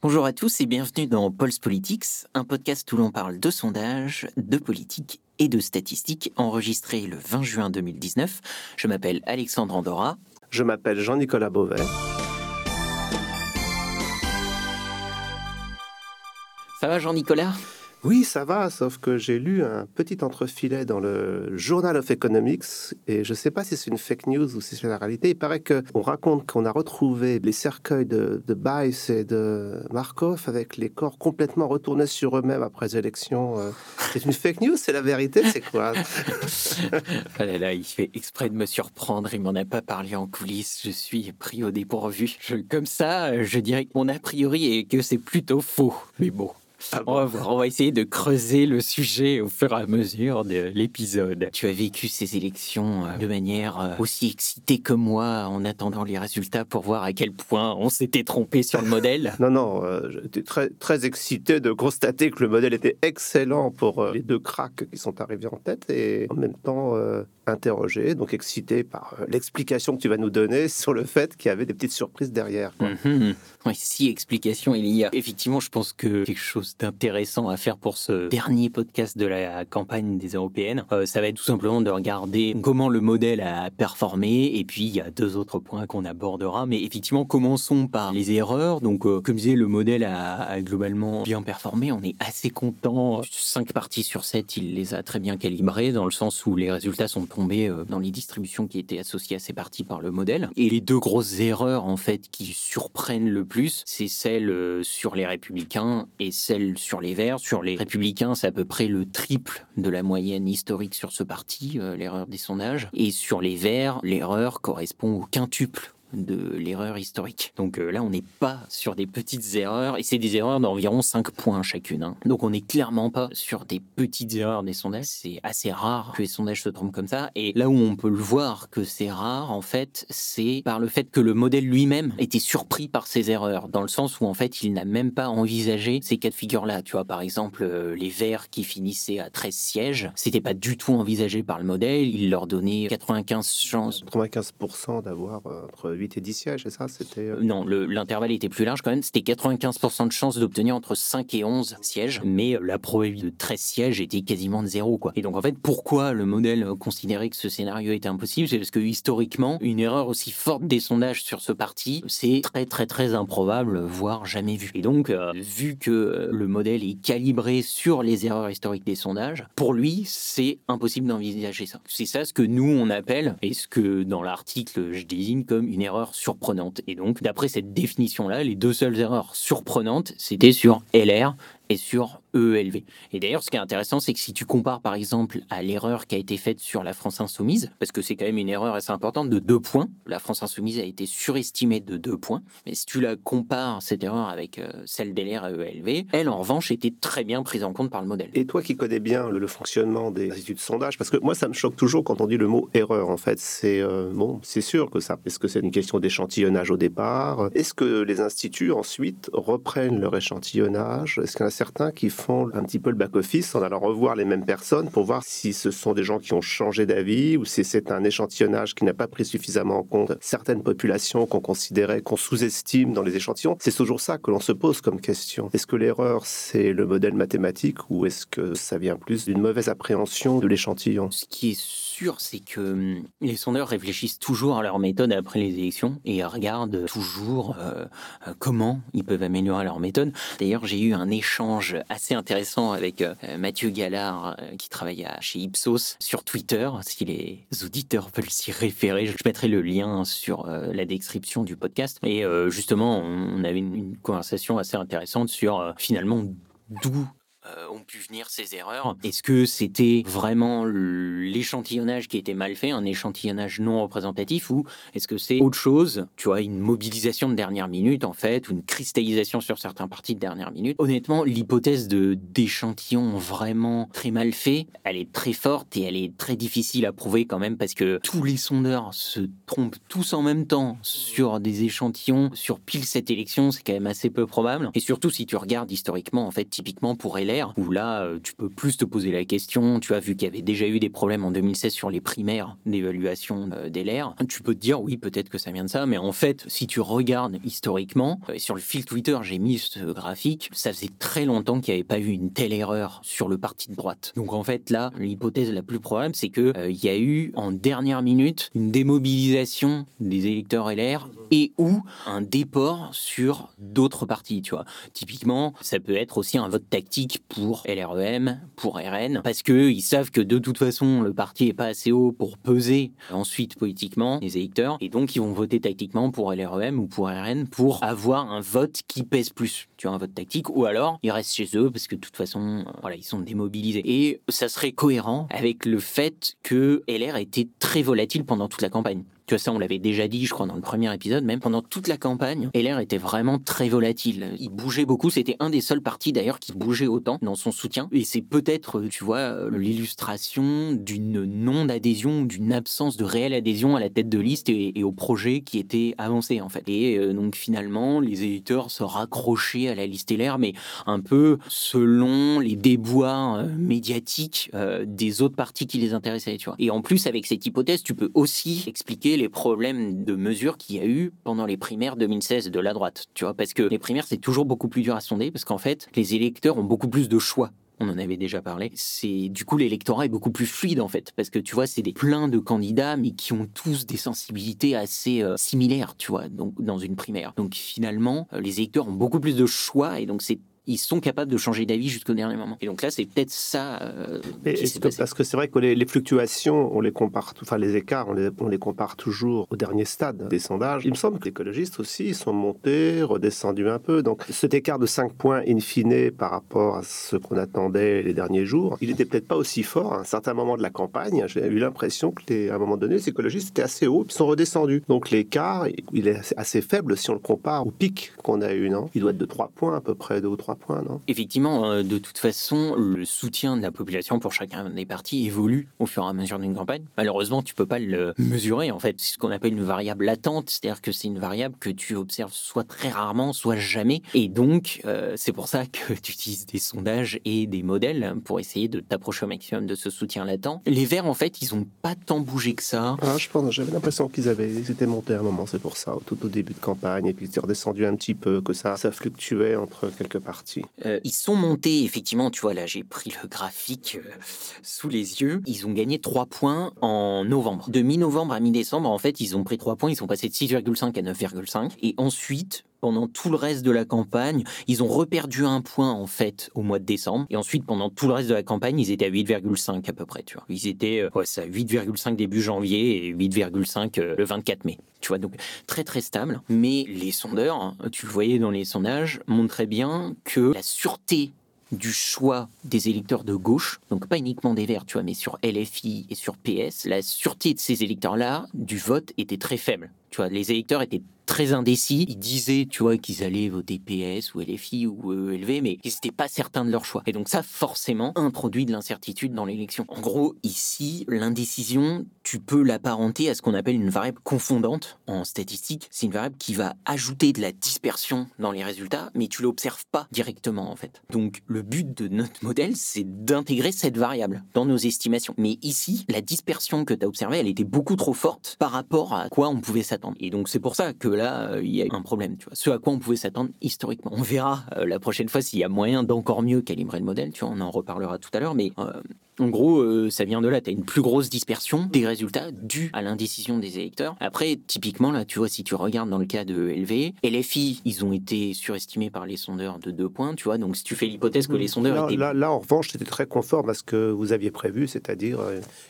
Bonjour à tous et bienvenue dans Pulse Politics, un podcast où l'on parle de sondages, de politique et de statistiques, enregistré le 20 juin 2019. Je m'appelle Alexandre Andorra. Je m'appelle Jean-Nicolas Beauvais. Ça va Jean-Nicolas? Oui, ça va, sauf que j'ai lu un petit entrefilet dans le Journal of Economics et je ne sais pas si c'est une fake news ou si c'est la réalité. Il paraît qu'on raconte qu'on a retrouvé les cercueils de, de Bice et de Markov avec les corps complètement retournés sur eux-mêmes après les élections. Euh. C'est une fake news, c'est la vérité, c'est quoi? Ah là, il fait exprès de me surprendre, il m'en a pas parlé en coulisses, je suis pris au dépourvu. comme ça, je dirais que mon a priori est que c'est plutôt faux, mais bon. Ah on, va essayer de creuser le sujet au fur et à mesure de l'épisode. Tu as vécu ces élections euh, de manière euh, aussi excitée que moi en attendant les résultats pour voir à quel point on s'était trompé sur le modèle? non, non, euh, j'étais très, très excité de constater que le modèle était excellent pour les deux cracks qui sont arrivés en tête et en même temps interrogé, donc excité par l'explication que tu vas nous donner sur le fait qu'il y avait des petites surprises derrière. Mhm. Oui, si explication il y a. Effectivement, je pense que quelque chose d'intéressant à faire pour ce dernier podcast de la campagne des européennes, euh, ça va être tout simplement de regarder comment le modèle a performé et puis il y a deux autres points qu'on abordera. Mais effectivement, commençons par les erreurs. Donc, euh, comme je disais, le modèle a, globalement bien performé. On est assez content. Cinq parties sur 7, il les a très bien calibrées dans le sens où les résultats sont euh, dans les distributions qui étaient associées à ces parties par le modèle. Et les deux grosses erreurs en fait qui surprennent le plus, c'est celle sur les républicains et celle sur les Verts. Sur les Républicains, c'est à peu près le triple de la moyenne historique sur ce parti, euh, l'erreur des sondages. Et sur les Verts, l'erreur correspond au quintuple de l'erreur historique. Donc euh, là, on n'est pas sur des petites erreurs, et c'est des erreurs d'environ 5 points chacune. Hein. Donc on n'est clairement pas sur des petites erreurs des sondages. C'est assez rare que les sondages se trompent comme ça. Et là où on peut le voir que c'est rare, en fait, c'est par le fait que le modèle lui-même était surpris par ces erreurs, dans le sens où en fait, il n'a même pas envisagé ces cas de figure-là. Tu vois, par exemple, euh, les Verts qui finissaient à 13 sièges, c'était pas du tout envisagé par le modèle. Il leur donnait 95 chances. 95% d'avoir euh, entre 8 et 10 sièges, c'est ça? C'était euh, Non, l'intervalle était plus large quand même. C'était 95% de chances d'obtenir entre 5 et 11 sièges, mais euh, la probabilité de 13 sièges était quasiment de zéro. Quoi. Et donc en fait, pourquoi le modèle considérait que ce scénario était impossible? C'est parce que historiquement, une erreur aussi forte des sondages sur ce parti, c'est très très très improbable, voire jamais vu. Et donc, euh, vu que le modèle est calibré sur les erreurs historiques des sondages, pour lui, c'est impossible d'envisager ça. C'est ça ce que nous on appelle, et ce que dans l'article je désigne comme une erreur surprenante. Et donc, d'après cette définition-là, les deux seules erreurs surprenantes, c'était sur LR et sur EELV. Et d'ailleurs, ce qui est intéressant, c'est que si tu compares par exemple à l'erreur qui a été faite sur la France Insoumise, parce que c'est quand même une erreur assez importante de deux points, la France Insoumise a été surestimée de deux points, mais si tu la compares, cette erreur, avec euh, celle d'LR et EELV, elle en revanche était très bien prise en compte par le modèle. Et toi qui connais bien le, fonctionnement des instituts de sondage, parce que moi ça me choque toujours quand on dit le mot erreur, en fait, c'est euh, bon, c'est sûr que ça, est-ce que c'est une question d'échantillonnage au départ? Est-ce que les instituts ensuite reprennent leur échantillonnage? Certains qui font un petit peu le back-office en allant revoir les mêmes personnes pour voir si ce sont des gens qui ont changé d'avis ou si c'est un échantillonnage qui n'a pas pris suffisamment en compte certaines populations qu'on considérait, qu'on sous-estime dans les échantillons. C'est toujours ça que l'on se pose comme question. Est-ce que l'erreur, c'est le modèle mathématique ou est-ce que ça vient plus d'une mauvaise appréhension de l'échantillon? Ce qui est c'est que hum, les sondeurs réfléchissent toujours à leur méthode après les élections et regardent toujours euh, euh, comment ils peuvent améliorer leur méthode. D'ailleurs, j'ai eu un échange assez intéressant avec euh, Mathieu Gallard, qui travaille chez Ipsos, sur Twitter. Si les auditeurs veulent s'y référer, je mettrai le lien sur la description du podcast. Et justement, on avait une conversation assez intéressante sur finalement d'où euh, ont pu venir ces erreurs. Est-ce que c'était vraiment l'échantillonnage qui était mal fait, un échantillonnage non représentatif, ou est-ce que c'est autre chose, tu vois, une mobilisation de dernière minute en fait, ou une cristallisation sur certains parties de dernière minute Honnêtement, l'hypothèse de d'échantillon vraiment très mal fait, elle est très forte et elle est très difficile à prouver quand même parce que tous les sondeurs se trompent tous en même temps sur des échantillons sur pile cette élection, c'est quand même assez peu probable. Et surtout si tu regardes historiquement, en fait, typiquement pour LR, où où là, euh, tu peux plus te poser la question. Tu as vu qu'il y avait déjà eu des problèmes en 2016 sur les primaires d'évaluation euh, des LR. Tu peux te dire, oui, peut-être que ça vient de ça, mais en fait, si tu regardes historiquement, et sur le fil Twitter, j'ai mis ce graphique, ça faisait très longtemps qu'il n'y avait pas eu une telle erreur sur le parti de droite. Donc en fait, là, l'hypothèse la plus probable, c'est qu'il il y a eu en dernière minute une démobilisation des électeurs LR et ou un déport sur d'autres partis, tu vois. Typiquement, ça peut être aussi un vote tactique pour LREM, pour RN, parce qu'ils savent que de toute façon, le parti est pas assez haut pour peser ensuite politiquement les électeurs, et donc ils vont voter tactiquement pour LREM ou pour RN pour avoir un vote qui pèse plus, tu vois, un vote tactique, ou alors ils restent chez eux parce que de toute façon, voilà, ils sont démobilisés. Et ça serait cohérent avec le fait que LR été très volatile pendant toute la campagne. Tu vois, ça, on l'avait déjà dit, je crois, dans le premier épisode, même pendant toute la campagne, LR était vraiment très volatile. Il bougeait beaucoup. C'était un des seuls partis, d'ailleurs, qui bougeait autant dans son soutien. Et c'est peut-être, tu vois, l'illustration d'une non-adhésion, d'une absence de réelle adhésion à la tête de liste et, au projet qui était avancé, en fait. Et euh, donc, finalement, les éditeurs se raccrochaient à la liste LR, mais un peu selon les déboires euh, médiatiques euh, des autres partis qui les intéressaient, tu vois. Et en plus, avec cette hypothèse, tu peux aussi expliquer les problèmes de mesure qu'il y a eu pendant les primaires 2016 de la droite, tu vois, parce que les primaires c'est toujours beaucoup plus dur à sonder parce qu'en fait les électeurs ont beaucoup plus de choix on en avait déjà parlé. C'est du coup l'électorat est beaucoup plus fluide en fait, parce que tu vois c'est des plein de candidats mais qui ont tous des sensibilités assez euh, similaires, tu vois, donc dans une primaire. Donc finalement euh, les électeurs ont beaucoup plus de choix et donc c'est ils sont capables de changer d'avis jusqu'au dernier moment. Et donc là, c'est peut-être ça. Euh, parce que c'est vrai que les, fluctuations, on les compare, enfin les écarts, on les, on les, compare toujours au dernier stade des sondages. Il me semble que les écologistes aussi sont montés, redescendus un peu. Donc cet écart de 5 points in fine par rapport à ce qu'on attendait les derniers jours, il n'était peut-être pas aussi fort à un certain moment de la campagne. J'ai eu l'impression que les, à un moment donné, les écologistes étaient assez hauts, puis sont redescendus. Donc l'écart, il est assez faible si on le compare au pic qu'on a eu, non? Il doit être de 3 points à peu près, 2 ou 3 Effectivement, euh, de toute façon, le soutien de la population pour chacun des partis évolue au fur et à mesure d'une campagne. Malheureusement, tu peux pas le mesurer. En fait, c'est ce qu'on appelle une variable latente, c'est-à-dire que c'est une variable que tu observes soit très rarement, soit jamais. Et donc, euh, c'est pour ça que tu utilises des sondages et des modèles pour essayer de t'approcher au maximum de ce soutien latent. Les Verts, en fait, ils ont pas tant bougé que ça. Ah, je pense, j'avais l'impression qu'ils avaient, ils étaient montés à un moment, c'est pour ça, tout au début de campagne, et puis ils étaient redescendus un petit peu, que ça, ça fluctuait entre quelques parties. Euh, ils sont montés, effectivement, tu vois, là j'ai pris le graphique euh, sous les yeux. Ils ont gagné 3 points en novembre. De mi-novembre à mi-décembre, en fait, ils ont pris 3 points, ils sont passés de 6,5 à 9,5. Et ensuite, pendant tout le reste de la campagne, ils ont reperdu un point en fait au mois de décembre. Et ensuite, pendant tout le reste de la campagne, ils étaient à 8,5 à peu près. Tu vois, ils étaient euh, ouais, ça 8,5 début janvier et 8,5 le 24 mai. Tu vois, donc très très stable. Mais les sondeurs, hein, tu le voyais dans les sondages, montraient bien que la sûreté du choix des électeurs de gauche, donc pas uniquement des Verts, tu vois, mais sur LFI et sur PS, la sûreté de ces électeurs-là du vote était très faible. Tu vois, les électeurs étaient très indécis. Ils disaient, tu vois, qu'ils allaient voter PS ou LFI ou ELV, mais ils n'étaient pas certains de leur choix. Et donc ça, forcément, introduit de l'incertitude dans l'élection. En gros, ici, l'indécision, tu peux l'apparenter à ce qu'on appelle une variable confondante en statistique. C'est une variable qui va ajouter de la dispersion dans les résultats, mais tu l'observes pas directement, en fait. Donc le but de notre modèle, c'est d'intégrer cette variable dans nos estimations. Mais ici, la dispersion que tu as observée, elle était beaucoup trop forte par rapport à quoi on pouvait s'attendre. Et donc c'est pour ça que là, euh, il y a un problème, tu vois. Ce à quoi on pouvait s'attendre historiquement. On verra euh, la prochaine fois s'il y a moyen d'encore mieux calibrer le modèle, tu vois, on en reparlera tout à l'heure, mais euh, en gros, euh, ça vient de là. Tu as une plus grosse dispersion des résultats dus à l'indécision des électeurs. Après, typiquement, là, tu vois, si tu regardes dans le cas de LV, LFI, ils ont été surestimés par les sondeurs de deux points, tu vois. Donc, si tu fais l'hypothèse que les sondeurs là, étaient... Là, là, en revanche, c'était très conforme à ce que vous aviez prévu, c'est-à-dire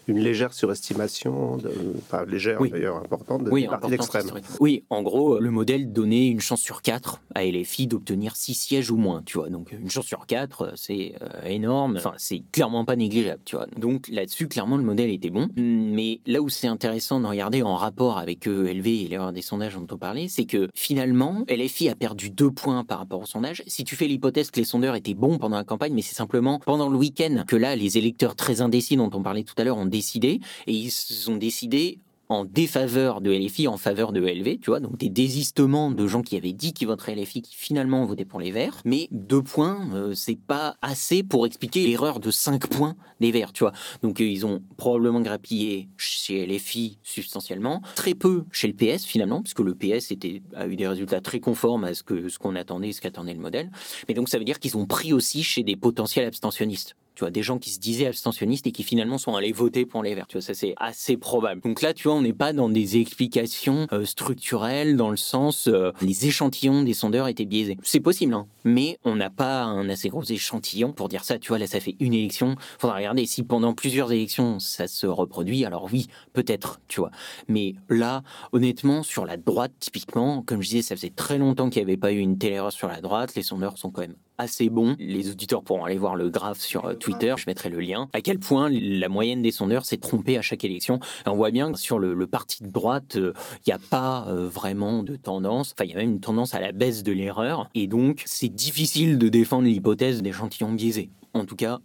une légère surestimation, de, pas légère d'ailleurs, importante, de oui, partis extrêmes. Oui, en gros, le modèle donnait une chance sur quatre à LFI d'obtenir six sièges ou moins, tu vois. Donc, une chance sur quatre, c'est euh, énorme. Enfin, c'est clairement pas négligeable. Donc là-dessus, clairement, le modèle était bon. Mais là où c'est intéressant de regarder en rapport avec ELV et l'erreur des sondages dont on parlait, c'est que finalement, LFI a perdu deux points par rapport au sondage. Si tu fais l'hypothèse que les sondeurs étaient bons pendant la campagne, mais c'est simplement pendant le week-end que là, les électeurs très indécis dont on parlait tout à l'heure ont décidé, et ils ont décidé en défaveur de LFI, en faveur de LV, tu vois, donc des désistements de gens qui avaient dit qu'ils voteraient LFI, qui finalement voté pour les Verts. Mais deux points, euh, c'est pas assez pour expliquer l'erreur de cinq points des Verts, tu vois. Donc euh, ils ont probablement grappillé chez LFI substantiellement, très peu chez le PS finalement, puisque le PS a eu des résultats très conformes à ce que ce qu'on attendait, ce qu'attendait le modèle. Mais donc ça veut dire qu'ils ont pris aussi chez des potentiels abstentionnistes. Tu vois, des gens qui se disaient abstentionnistes et qui finalement sont allés voter pour les Verts. Tu vois, ça c'est assez probable. Donc là, tu vois, on n'est pas dans des explications euh, structurelles dans le sens euh, les échantillons des sondeurs étaient biaisés. C'est possible, hein, mais on n'a pas un assez gros échantillon pour dire ça. Tu vois, là, ça fait une élection. Faudra regarder si pendant plusieurs élections ça se reproduit. Alors oui, peut-être, tu vois. Mais là, honnêtement, sur la droite, typiquement, comme je disais, ça faisait très longtemps qu'il n'y avait pas eu une telle erreur sur la droite. Les sondeurs sont quand même assez bons. Les auditeurs pourront aller voir le graphe sur euh, Twitter, je mettrai le lien. À quel point la moyenne des sondeurs s'est trompée à chaque élection. on voit bien que sur le, parti de droite, il euh, n'y a pas euh, vraiment de tendance. Enfin, il y a même une tendance à la baisse de l'erreur. Et donc, c'est difficile de défendre l'hypothèse d'échantillons biaisés. En tout cas,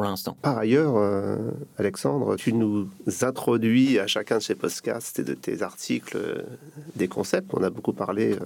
l'instant. Par ailleurs, euh, Alexandre, tu nous introduis à chacun de ces podcasts et de tes articles euh, des concepts. On a beaucoup parlé euh,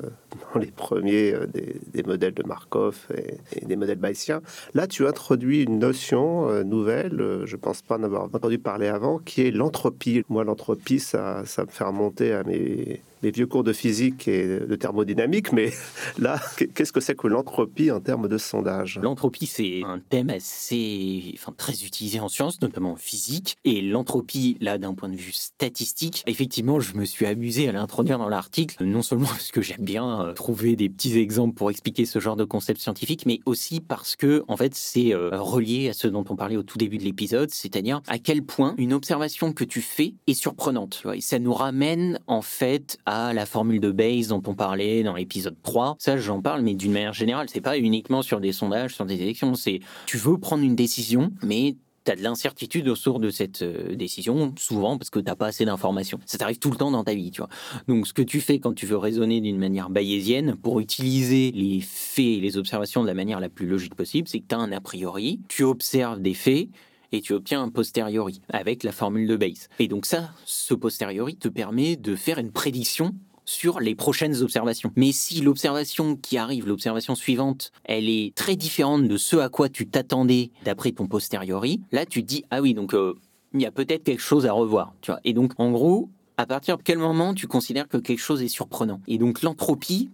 dans les premiers des, modèles de Markov et, des modèles bayésiens. Là, tu introduis une notion nouvelle, je pense pas en avoir entendu parler avant, qui est l'entropie. Moi, l'entropie, ça, ça me fait remonter à mes les vieux cours de physique et de thermodynamique, mais là, qu'est-ce que c'est que l'entropie en termes de sondage? L'entropie, c'est un thème assez, enfin, très utilisé en sciences, notamment en physique. Et l'entropie, là, d'un point de vue statistique, effectivement, je me suis amusé à l'introduire dans l'article, non seulement parce que j'aime bien euh, trouver des petits exemples pour expliquer ce genre de concept scientifique, mais aussi parce que, en fait, c'est euh, relié à ce dont on parlait au tout début de l'épisode, c'est-à-dire à quel point une observation que tu fais est surprenante. Et ça nous ramène, en fait, à la formule de Bayes dont on parlait dans l'épisode 3. Ça, j'en parle, mais d'une manière générale, c'est pas uniquement sur des sondages, sur des élections. C'est tu veux prendre une décision, mais tu as de l'incertitude autour de cette euh, décision, souvent parce que tu pas assez d'informations. Ça t'arrive tout le temps dans ta vie, tu vois. Donc, ce que tu fais quand tu veux raisonner d'une manière bayésienne, pour utiliser les faits et les observations de la manière la plus logique possible, c'est que tu as un a priori, tu observes des faits, et tu obtiens un posteriori avec la formule de Bayes. Et donc ça, ce posteriori te permet de faire une prédiction sur les prochaines observations. Mais si l'observation qui arrive, l'observation suivante, elle est très différente de ce à quoi tu t'attendais d'après ton posteriori, là tu te dis ah oui donc euh, il y a peut-être quelque chose à revoir, tu vois. Et donc en gros, à partir de quel moment tu considères que quelque chose est surprenant? Et donc l'entropie,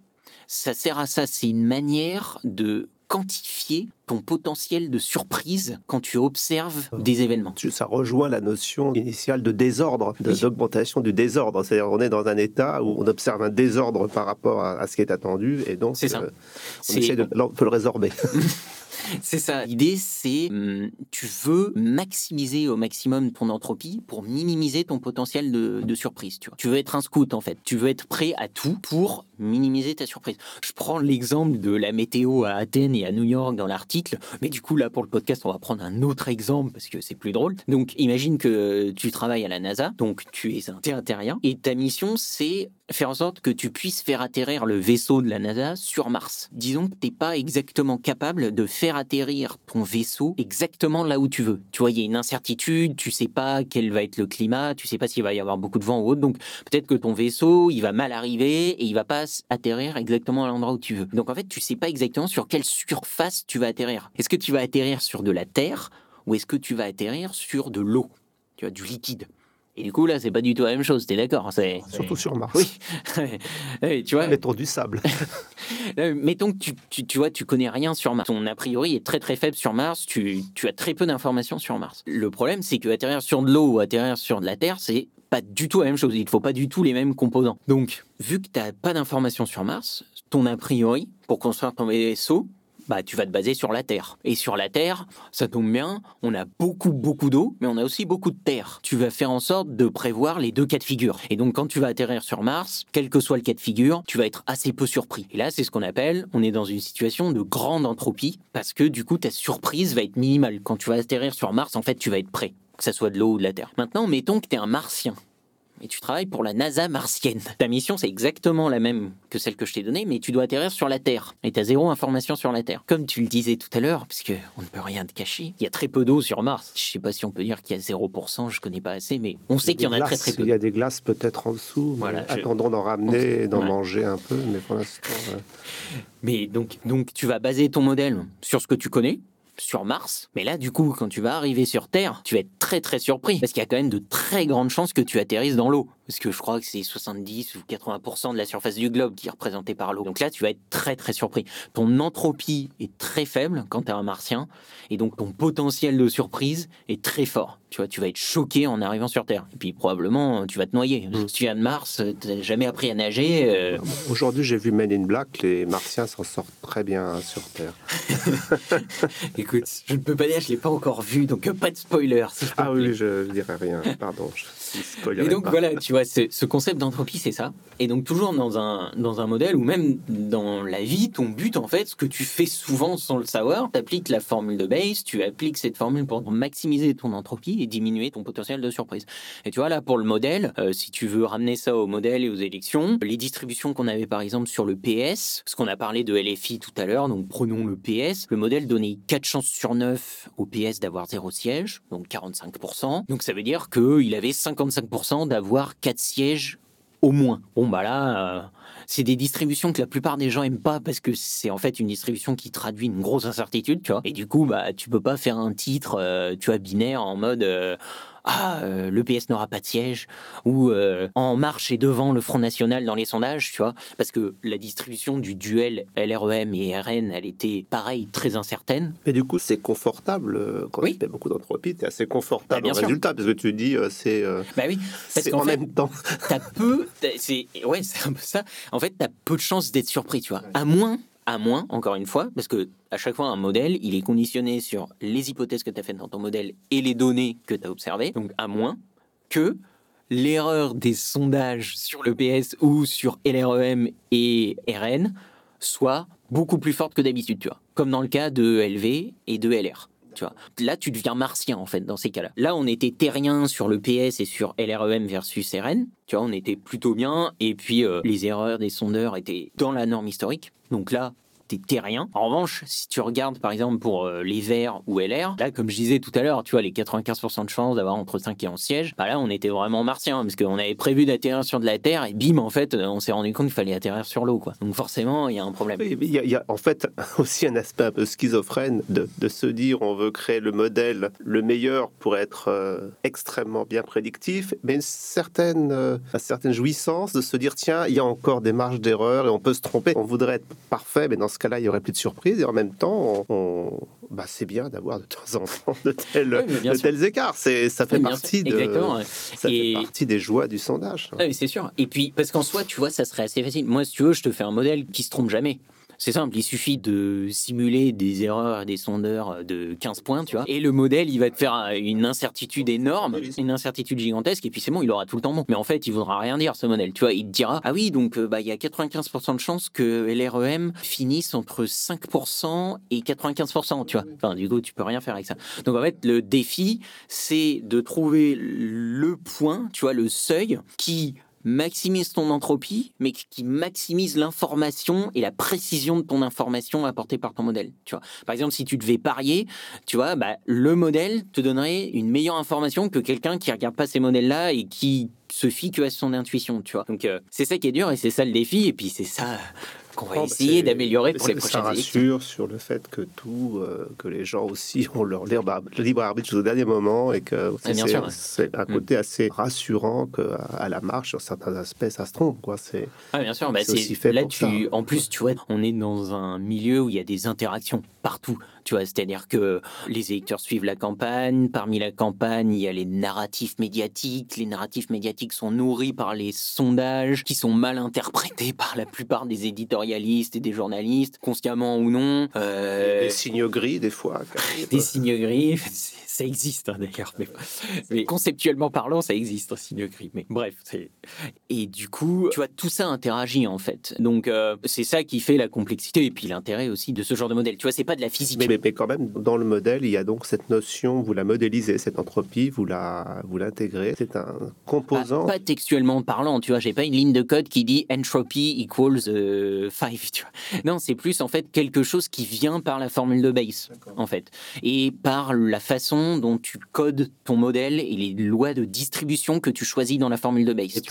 ça sert à ça, c'est une manière de quantifier ton potentiel de surprise quand tu observes des événements. Ça rejoint la notion initiale de désordre, d'augmentation du désordre. C'est-à-dire on est dans un état où on observe un désordre par rapport à, ce qui est attendu et donc. Euh, on essaie de le résorber. C'est ça. L'idée, c'est hum, tu veux maximiser au maximum ton entropie pour minimiser ton potentiel de, surprise. Tu, tu veux être un scout en fait. Tu veux être prêt à tout pour minimiser ta surprise. Je prends l'exemple de la météo à Athènes et à New York dans l'article, mais du coup là pour le podcast, on va prendre un autre exemple parce que c'est plus drôle. Donc imagine que tu travailles à la NASA, donc tu es un terrien et ta mission c'est faire en sorte que tu puisses faire atterrir le vaisseau de la NASA sur Mars. Disons que tu n'es pas exactement capable de faire atterrir ton vaisseau exactement là où tu veux. Tu vois, il y a une incertitude, tu sais pas quel va être le climat, tu sais pas s'il va y avoir beaucoup de vent ou autre, donc peut-être que ton vaisseau, il va mal arriver et il va pas atterrir exactement à l'endroit où tu veux. Donc en fait, tu sais pas exactement sur quelle surface tu vas atterrir. Est-ce que tu vas atterrir sur de la terre ou est-ce que tu vas atterrir sur de l'eau, tu vois, du liquide et du coup, là, c'est pas du tout la même chose, t'es d'accord. Surtout sur Mars. Oui. tu vois. Mettons du sable. Mettons que tu, tu, tu, vois, tu connais rien sur Mars. Ton a priori est très très faible sur Mars. Tu, tu as très peu d'informations sur Mars. Le problème, c'est que atterrir sur de l'eau ou atterrir sur de la Terre, c'est pas du tout la même chose. Il ne faut pas du tout les mêmes composants. Donc, vu que tu n'as pas d'informations sur Mars, ton a priori, pour construire ton vaisseau, bah, tu vas te baser sur la Terre. Et sur la Terre, ça tombe bien, on a beaucoup, beaucoup d'eau, mais on a aussi beaucoup de terre. Tu vas faire en sorte de prévoir les deux cas de figure. Et donc, quand tu vas atterrir sur Mars, quel que soit le cas de figure, tu vas être assez peu surpris. Et là, c'est ce qu'on appelle, on est dans une situation de grande entropie, parce que du coup, ta surprise va être minimale. Quand tu vas atterrir sur Mars, en fait, tu vas être prêt, que ça soit de l'eau ou de la Terre. Maintenant, mettons que tu es un martien et tu travailles pour la NASA martienne. Ta mission, c'est exactement la même que celle que je t'ai donnée, mais tu dois atterrir sur la Terre. Et tu as zéro information sur la Terre. Comme tu le disais tout à l'heure, puisque on ne peut rien te cacher, il y a très peu d'eau sur Mars. Je sais pas si on peut dire qu'il y a 0%, je connais pas assez, mais on sait qu'il y en a très très peu. Il y a des glaces peut-être en dessous. Voilà, Attendons d'en ramener et d'en manger un peu, mais pour l'instant. Mais donc, donc tu vas baser ton modèle sur ce que tu connais, sur Mars. Mais là, du coup, quand tu vas arriver sur Terre, tu vas être très très surpris. Parce qu'il y a quand même de très grandes chances que tu atterrisses dans l'eau. Parce que je crois que c'est 70 ou 80% de la surface du globe qui est représentée par l'eau. Donc là, tu vas être très très surpris. Ton entropie est très faible quand tu es un martien. Et donc ton potentiel de surprise est très fort. Tu vois, tu vas être choqué en arrivant sur Terre. Et puis probablement, tu vas te noyer. Mm. Si tu viens de Mars, tu n'as jamais appris à nager. Euh. Aujourd'hui, j'ai vu Men in Black. Les martiens s'en sortent très bien sur Terre. Écoute, je ne peux pas dire, je ne l'ai pas encore vu. Donc pas de spoiler. ah oui, je ne dirai rien. Pardon. Et donc voilà, tu vois, ce concept d'entropie, c'est ça. Et donc toujours dans un, dans un modèle ou même dans la vie, ton but en fait, ce que tu fais souvent sans le savoir, tu appliques la formule de Bayes, tu appliques cette formule pour maximiser ton entropie et diminuer ton potentiel de surprise. Et tu vois là pour le modèle, euh, si tu veux ramener ça au modèle et aux élections, les distributions qu'on avait par exemple sur le PS, ce qu'on a parlé de LFI tout à l'heure, donc prenons le PS, le modèle donnait 4 chances sur 9 au PS d'avoir 0 siège, donc 45%. Donc ça veut dire qu'il avait 55% d'avoir 4 sièges au moins. Bon, bah là, euh, c'est des distributions que la plupart des gens aiment pas parce que c'est en fait une distribution qui traduit une grosse incertitude, tu vois. Et du coup, bah, tu peux pas faire un titre, euh, tu vois, binaire en mode. Euh, ah, euh, le PS n'aura pas de siège, ou euh, En Marche est devant le Front National dans les sondages, tu vois, parce que la distribution du duel LREM et RN, elle était pareil, très incertaine. Et du coup, c'est confortable quand oui. tu fais beaucoup d'entropie, es assez confortable bah, résultat, parce que tu dis, c'est. bah oui, parce qu'en même temps. tu as peu. C'est ouais, c'est un peu ça. En fait, tu as peu de chances d'être surpris, tu vois. À moins à moins, encore une fois, parce que à chaque fois, un modèle, il est conditionné sur les hypothèses que tu as faites dans ton modèle et les données que tu as observées. Donc, à moins que l'erreur des sondages sur le PS ou sur LREM et RN soit beaucoup plus forte que d'habitude, tu vois. Comme dans le cas de LV et de LR. Là, tu deviens martien, en fait, dans ces cas-là. Là, on était terrien sur le PS et sur LREM versus RN. Tu vois, on était plutôt bien. Et puis, euh, les erreurs des sondeurs étaient dans la norme historique. Donc là, terrien. En revanche, si tu regardes par exemple pour euh, les Verts ou LR, là, comme je disais tout à l'heure, tu vois, les 95% de chances d'avoir entre 5 et 11 sièges, bah là, on était vraiment martien parce qu'on avait prévu d'atterrir sur de la Terre et bim, en fait, on s'est rendu compte qu'il fallait atterrir sur l'eau, quoi. Donc forcément, il y a un problème. Il y, a en fait aussi un aspect un peu schizophrène de, se dire on veut créer le modèle le meilleur pour être euh, extrêmement bien prédictif, mais une certaine, euh, certaine jouissance de se dire tiens, il y a encore des marges d'erreur et on peut se tromper. On voudrait être parfait, mais dans ce cas-là, il y aurait plus de surprises. Et en même temps, on, bah, c'est bien d'avoir de temps en temps de tels, de tels écarts. C'est, ça fait, partie, de, ça fait partie des joies du sondage. oui, c'est sûr. Et puis, parce qu'en soi, tu vois, ça serait assez facile. Moi, si tu veux, je te fais un modèle qui se trompe jamais. C'est simple, il suffit de simuler des erreurs des sondeurs de 15 points, tu vois. Et le modèle, il va te faire une incertitude énorme, une incertitude gigantesque, et puis c'est bon, il aura tout le temps bon. Mais en fait, il voudra rien dire, ce modèle, tu vois. Il te dira, ah oui, donc euh, bah, il y a 95% de chances que l'REM finisse entre 5% et 95%, tu vois. Enfin, du coup, tu peux rien faire avec ça. Donc en fait, le défi, c'est de trouver le point, tu vois, le seuil qui maximise ton entropie, mais qui maximise l'information et la précision de ton information apportée par ton modèle. Tu vois, par exemple, si tu devais parier, tu vois, bah, le modèle te donnerait une meilleure information que quelqu'un qui regarde pas ces modèles-là et qui se fie que à son intuition. Tu vois, donc euh, c'est ça qui est dur et c'est ça le défi. Et puis c'est ça qu'on va essayer d'améliorer pour les prochaines ça rassure sur le fait que tout, euh, que les gens aussi ont leur libre, libre arbitre jusqu'au dernier moment et que c'est un mm. côté assez rassurant qu'à à la marche, sur certains aspects, ça se trompe. Quoi. C'est, ah, bien sûr, bah, c'est, là, tu, en plus, tu vois, on est dans un milieu où il y a des interactions partout. Tu vois, c'est-à-dire que les électeurs suivent la campagne. Parmi la campagne, il y a les narratifs médiatiques. Les narratifs médiatiques sont nourris par les sondages qui sont mal interprétés par la plupart des éditorialistes et des journalistes, consciemment ou non. Euh... Des signes gris, des fois. Des signes gris ça existe hein, d'ailleurs, mais, conceptuellement parlant, ça existe un signe gris. Mais bref, et du coup, tu vois, tout ça interagit en fait. Donc euh, c'est ça qui fait la complexité et puis l'intérêt aussi de ce genre de modèle. Tu vois, c'est pas de la physique. Mais, mais, quand même, dans le modèle, il y a donc cette notion, vous la modélisez, cette entropie, vous la vous l'intégrez. C'est un composant. Pas, textuellement parlant, tu vois, j'ai pas une ligne de code qui dit entropy equals 5. Euh, tu vois. Non, c'est plus en fait quelque chose qui vient par la formule de base, en fait, et par la façon dont tu codes ton modèle et les lois de distribution que tu choisis dans la formule de base. Et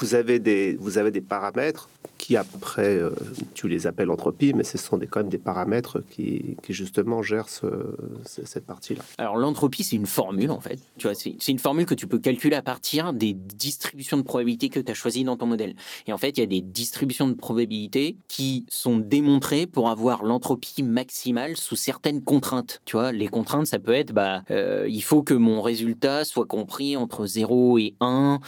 vous avez des paramètres qui après, euh, tu les appelles entropie, mais ce sont des, quand même des paramètres qui, qui justement gèrent cette partie-là. Alors l'entropie, c'est une formule en fait. Tu vois, c'est une formule que tu peux calculer à partir des distributions de probabilité que tu as choisies dans ton modèle. Et en fait, il y a des distributions de probabilité qui sont démontrées pour avoir l'entropie maximale sous certaines contraintes. Tu vois, les contraintes, ça peut être, bah, euh, il faut que mon résultat soit compris entre 0 et 1.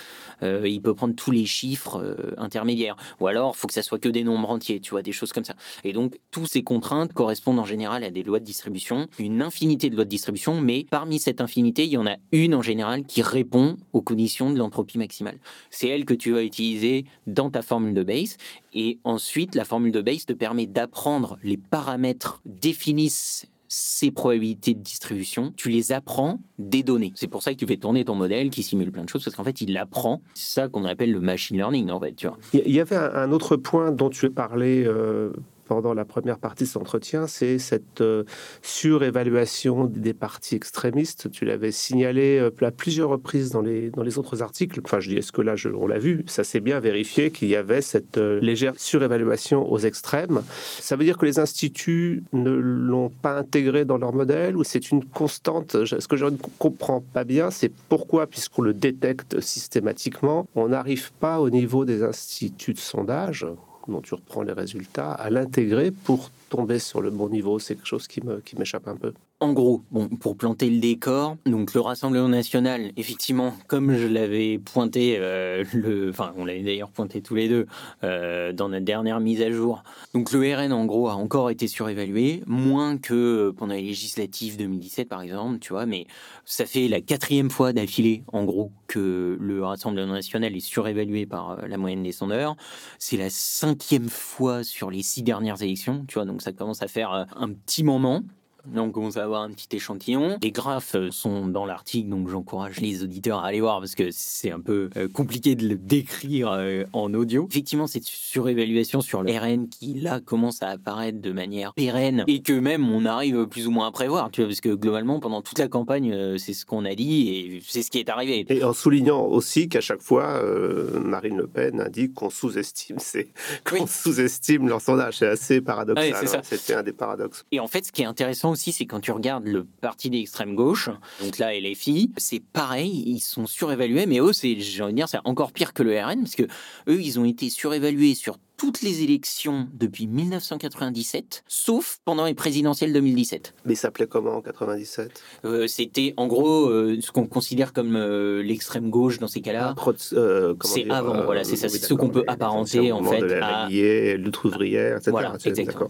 Euh, il peut prendre tous les chiffres intermédiaires. Ou alors, faut que ça soit que des nombres entiers, tu vois, des choses comme ça. Et donc, toutes ces contraintes correspondent en général à des lois de distribution, une infinité de lois de distribution, mais parmi cette infinité, il y en a une en général qui répond aux conditions de l'entropie maximale. C'est elle que tu vas utiliser dans ta formule de base. Et ensuite, la formule de base te permet d'apprendre les paramètres définissent ces probabilités de distribution, tu les apprends des données. C'est pour ça que tu fais tourner ton modèle qui simule plein de choses, parce qu'en fait, il apprend. C'est ça qu'on appelle le machine learning, en fait. Tu vois. Il y avait un autre point dont tu as parlé euh, pendant la première partie de cet entretien, c'est cette euh, surévaluation des partis extrémistes. Tu l'avais signalé euh, à plusieurs reprises dans les, autres articles. Enfin, je dis, est-ce que là, on l'a vu? Ça s'est bien vérifié qu'il y avait cette euh, légère surévaluation aux extrêmes. Ça veut dire que les instituts ne l'ont pas intégré dans leur modèle ou c'est une constante? Ce que je ne comprends pas bien, c'est pourquoi, puisqu'on le détecte systématiquement, on n'arrive pas au niveau des instituts de sondage? Dont tu reprends les résultats, à l'intégrer pour tomber sur le bon niveau C'est quelque chose qui m'échappe un peu. En gros, bon, pour planter le décor, donc le Rassemblement national, effectivement, comme je l'avais pointé, euh, le, enfin, on l'avait d'ailleurs pointé tous les deux euh, dans notre dernière mise à jour. Donc le RN, en gros, a encore été surévalué, moins que pendant les législatives 2017, par exemple, tu vois, mais ça fait la quatrième fois d'affilée, en gros, que le Rassemblement national est surévalué par euh, la moyenne des sondeurs. C'est la cinquième fois sur les six dernières élections, tu vois, donc ça commence à faire un petit moment. Donc on va avoir un petit échantillon. Les graphes euh, sont dans l'article, donc j'encourage les auditeurs à aller voir parce que c'est un peu euh, compliqué de le décrire euh, en audio. Effectivement, cette surévaluation sur le RN qui là commence à apparaître de manière pérenne et que même on arrive plus ou moins à prévoir, tu vois, parce que globalement pendant toute la campagne, c'est ce qu'on a dit et c'est ce qui est arrivé. Et en soulignant aussi qu'à chaque fois, Marine Le Pen indique qu'on sous-estime, c'est qu'on sous-estime leur sondage. C'est assez paradoxal. Hein. C'était un des paradoxes. Et en fait, ce qui est intéressant aussi, c'est quand tu regardes le parti d'extrême gauche, donc là, LFI, c'est pareil, ils sont surévalués, mais eux, c'est, j'ai envie de dire, c'est encore pire que le RN, parce que eux, ils ont été surévalués sur toutes les élections depuis 1997, sauf pendant les présidentielles 2017. Mais ça s'appelait comment en 97 euh, C'était en gros euh, ce qu'on considère comme euh, l'extrême gauche dans ces cas-là. Ah, c'est avant, voilà, c'est ça, c'est ce qu'on peut apparenter en fait de la à lutte ouvrière, etc. Voilà, exactement.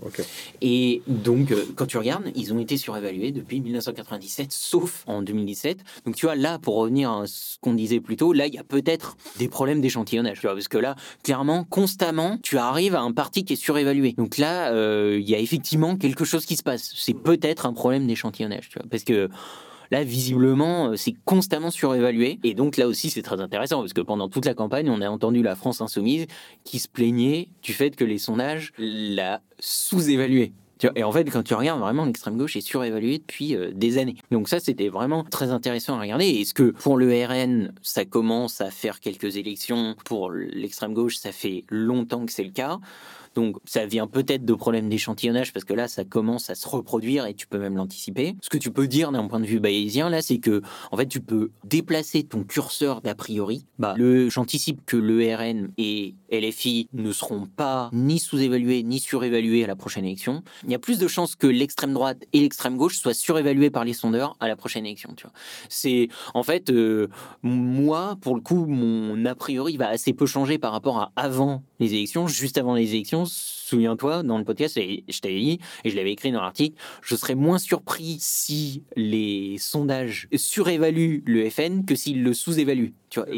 Et donc, quand tu regardes, ils ont été surévalués depuis 1997, sauf en 2017. Donc, tu vois, là, pour revenir à ce qu'on disait plus tôt, là, il y a peut-être des problèmes d'échantillonnage, tu vois, parce que là, clairement, constamment, tu as arrive à un parti qui est surévalué. Donc là, euh, il y a effectivement quelque chose qui se passe. C'est peut-être un problème d'échantillonnage, tu vois, parce que Là, visiblement, euh, c'est constamment surévalué. Et donc là aussi, c'est très intéressant parce que pendant toute la campagne, on a entendu la France insoumise qui se plaignait du fait que les sondages la sous-évaluaient. Et en fait, quand tu regardes vraiment, l'extrême gauche est surévaluée depuis euh, des années. Donc ça, c'était vraiment très intéressant à regarder. Est-ce que pour le RN, ça commence à faire quelques élections Pour l'extrême gauche, ça fait longtemps que c'est le cas. Donc ça vient peut-être de problèmes d'échantillonnage parce que là ça commence à se reproduire et tu peux même l'anticiper. Ce que tu peux dire d'un point de vue bayésien là, c'est que en fait tu peux déplacer ton curseur d'a priori. Bah, le j'anticipe que le RN et LFI ne seront pas ni sous-évalués ni surévalués à la prochaine élection. Il y a plus de chances que l'extrême droite et l'extrême gauche soient surévalués par les sondeurs à la prochaine élection. Tu vois, c'est en fait euh, moi pour le coup mon a priori va assez peu changer par rapport à avant les élections, juste avant les élections souviens-toi, dans le podcast, je t'avais dit, et je l'avais écrit dans l'article, je serais moins surpris si les sondages surévaluent le FN que s'ils le sous-évaluent. Tu vois,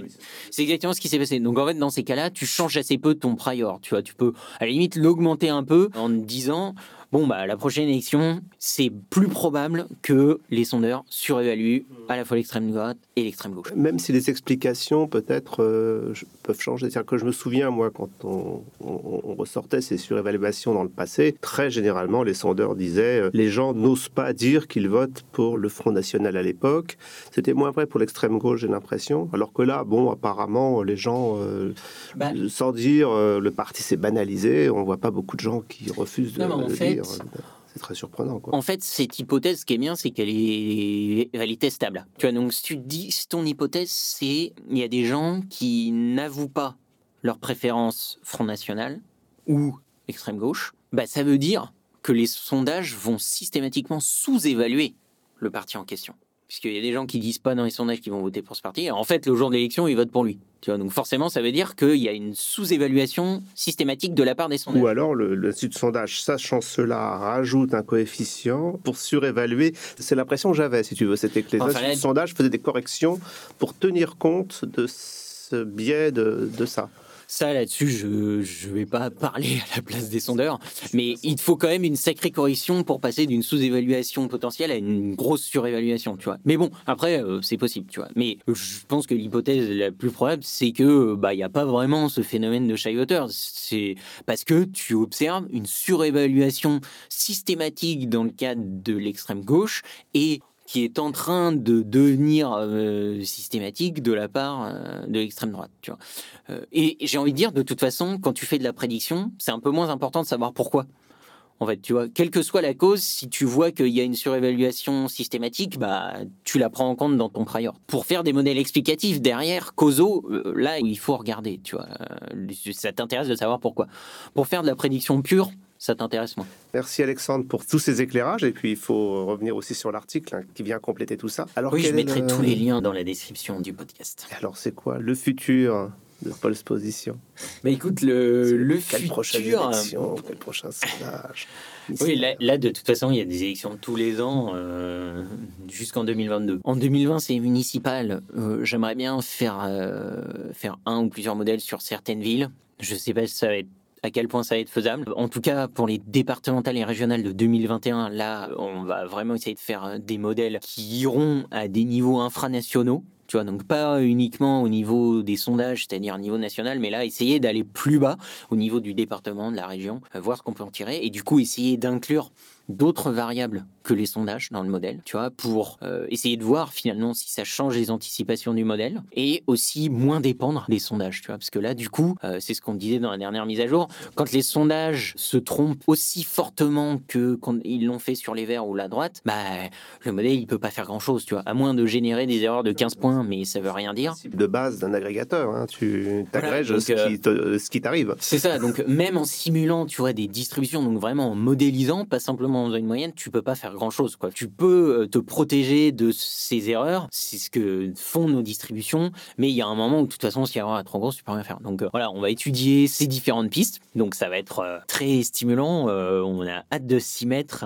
c'est exactement ce qui s'est passé. Donc en fait, dans ces cas-là, tu changes assez peu ton prior. Tu vois, tu peux à la limite l'augmenter un peu en disant bon, bah, la prochaine élection, c'est plus probable que les sondeurs surévaluent à la fois l'extrême droite et l'extrême gauche. Même si les explications, peut-être, euh, peuvent changer. C'est-à-dire que je me souviens, moi, quand on, ressortait ces surévaluations dans le passé, très généralement, les sondeurs disaient euh, les gens n'osent pas dire qu'ils votent pour le Front National à l'époque. C'était moins vrai pour l'extrême gauche, j'ai l'impression. Alors que là, bon, apparemment, les gens, euh, bah sans dire le parti s'est banalisé, on voit pas beaucoup de gens qui refusent de, dire. C'est très surprenant. En fait, cette hypothèse, ce qui est bien, c'est qu'elle est, elle est testable. Tu vois, donc si tu dis, ton hypothèse, c'est il y a des gens qui n'avouent pas leur préférence Front National ou extrême gauche, bah ça veut dire que les sondages vont systématiquement sous-évaluer le parti en question puisqu'il y a des gens qui disent pas dans les sondages qu'ils vont voter pour ce parti. En fait, le jour de l'élection, ils votent pour lui. Tu vois, donc forcément, ça veut dire qu'il y a une sous-évaluation systématique de la part des sondages. Ou alors, l'institut de sondage, sachant cela, rajoute un coefficient pour surévaluer. C'est l'impression que j'avais, si tu veux. C'était que les enfin, de sondage faisaient des corrections pour tenir compte de ce biais de, de ça. Ça, là-dessus, je ne vais pas parler à la place des sondeurs, mais il faut quand même une sacrée correction pour passer d'une sous-évaluation potentielle à une grosse surévaluation, tu vois. Mais bon, après, euh, c'est possible, tu vois. Mais je pense que l'hypothèse la plus probable, c'est que bah n'y a pas vraiment ce phénomène de shy. C'est parce que tu observes une surévaluation systématique dans le cadre de l'extrême gauche et qui est en train de devenir euh, systématique de la part euh, de l'extrême droite. Tu vois. Euh, et, j'ai envie de dire, de toute façon, quand tu fais de la prédiction, c'est un peu moins important de savoir pourquoi. En fait, tu vois, quelle que soit la cause, si tu vois qu'il y a une surévaluation systématique, bah, tu la prends en compte dans ton prior. Pour faire des modèles explicatifs derrière, causaux, là, il faut regarder, tu vois. ça t'intéresse de savoir pourquoi. Pour faire de la prédiction pure, ça t'intéresse moins. Merci Alexandre pour tous ces éclairages. Et puis il faut revenir aussi sur l'article hein, qui vient compléter tout ça. Alors, oui, je mettrai tous les liens dans la description du podcast. Alors c'est quoi le futur de Paul's Position? Mais écoute, le, le quelle futur... Prochaine élection, quel prochain sondage? Oui, là, de toute façon, il y a des élections tous les ans euh, jusqu'en 2022. En 2020, c'est municipal. Euh, j'aimerais bien faire, euh, faire un ou plusieurs modèles sur certaines villes. Je sais pas si ça va être à quel point ça va être faisable. En tout cas, pour les départementales et régionales de 2021, là, on va vraiment essayer de faire euh, des modèles qui iront à des niveaux infranationaux. Tu vois, donc pas uniquement au niveau des sondages, c'est-à-dire au niveau national, mais là, essayer d'aller plus bas au niveau du département, de la région, euh, voir ce qu'on peut en tirer, et du coup, essayer d'inclure d'autres variables que les sondages dans le modèle, tu vois, pour euh, essayer de voir finalement si ça change les anticipations du modèle et aussi moins dépendre des sondages, tu vois, parce que là, du coup, euh, c'est ce qu'on disait dans la dernière mise à jour, quand les sondages se trompent aussi fortement que quand ils l'ont fait sur les verts ou la droite, bah, le modèle, il peut pas faire grand chose, tu vois, à moins de générer des erreurs de 15 points, mais ça veut rien dire. De base d'un agrégateur, hein, tu agrèges euh, ce qui t'arrive. C'est ça, donc même en simulant, tu vois, des distributions, donc vraiment en modélisant, pas simplement dans une moyenne, tu peux pas faire grand chose. Quoi. Tu peux euh, te protéger de ces erreurs, c'est ce que font nos distributions, mais il y a un moment où de toute façon, si l'erreur est trop grosse, tu peux rien faire. Donc euh, voilà, on va étudier ces différentes pistes. Donc ça va être euh, très stimulant. on a hâte de s'y mettre.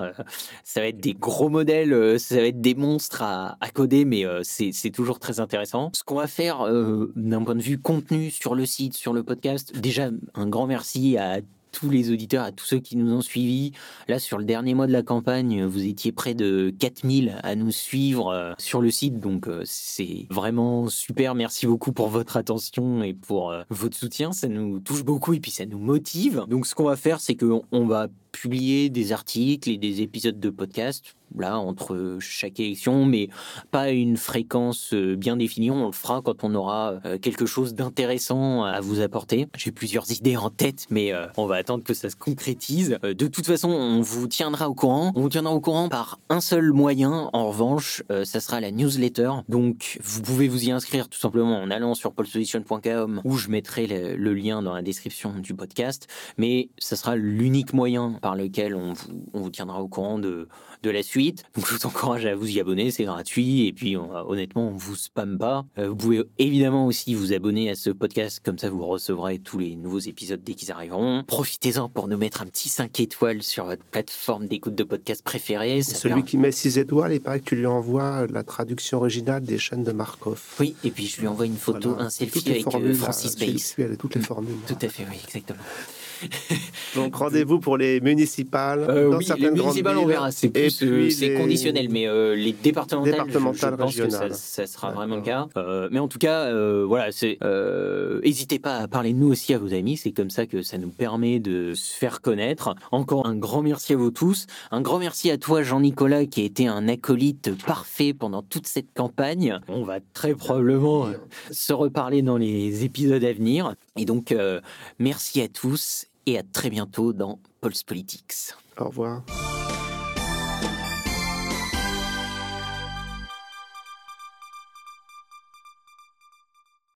ça va être des gros modèles, ça va être des monstres à, à coder, mais c'est toujours très intéressant. Ce qu'on va faire d'un point de vue contenu sur le site, sur le podcast, déjà un grand merci à tous les auditeurs, à tous ceux qui nous ont suivis. Là, sur le dernier mois de la campagne, vous étiez près de 4000 à nous suivre euh, sur le site. Donc, euh, c'est vraiment super. Merci beaucoup pour votre attention et pour euh, votre soutien. Ça nous touche beaucoup et puis ça nous motive. Donc, ce qu'on va faire, c'est qu'on va publier des articles et des épisodes de podcast là entre chaque élection, mais pas une fréquence euh, bien définie. On le fera quand on aura euh, quelque chose d'intéressant à vous apporter. J'ai plusieurs idées en tête, mais euh, on va attendre que ça se concrétise. De toute façon, on vous tiendra au courant. On vous tiendra au courant par un seul moyen. En revanche, ça sera la newsletter. Donc, vous pouvez vous y inscrire tout simplement en allant sur polsolution.com où je mettrai le, lien dans la description du podcast. Mais ça sera l'unique moyen par lequel on vous, on vous tiendra au courant de, de la suite. Donc je vous encourage à vous y abonner, c'est gratuit. Et puis honnêtement, on vous spamme pas. vous pouvez évidemment aussi vous abonner à ce podcast, comme ça vous recevrez tous les nouveaux épisodes dès qu'ils arriveront. Profitez-en pour nous mettre un petit 5 étoiles sur votre plateforme d'écoute de podcast préférée. Celui qui met 6 étoiles, il paraît que tu lui envoies la traduction originale des chaînes de Markov. Oui, et puis je lui envoie une photo, un selfie avec euh, Francis Bates. toutes les formules. Tout à fait, oui, exactement. Donc rendez-vous pour les municipales. Euh, oui, les municipales, on verra. C'est euh, conditionnel, mais euh, les départementales, départementales je, pense que ça, sera vraiment le cas. mais en tout cas, voilà, c'est. N'hésitez pas à parler de nous aussi à vos amis. C'est comme ça que ça nous permet de se faire connaître. Encore un grand merci à vous tous. Un grand merci à toi, Jean-Nicolas, qui a été un acolyte parfait pendant toute cette campagne. On va très probablement se reparler dans les épisodes à venir. Et donc, merci à tous et à très bientôt dans Pulse Politics. Au revoir.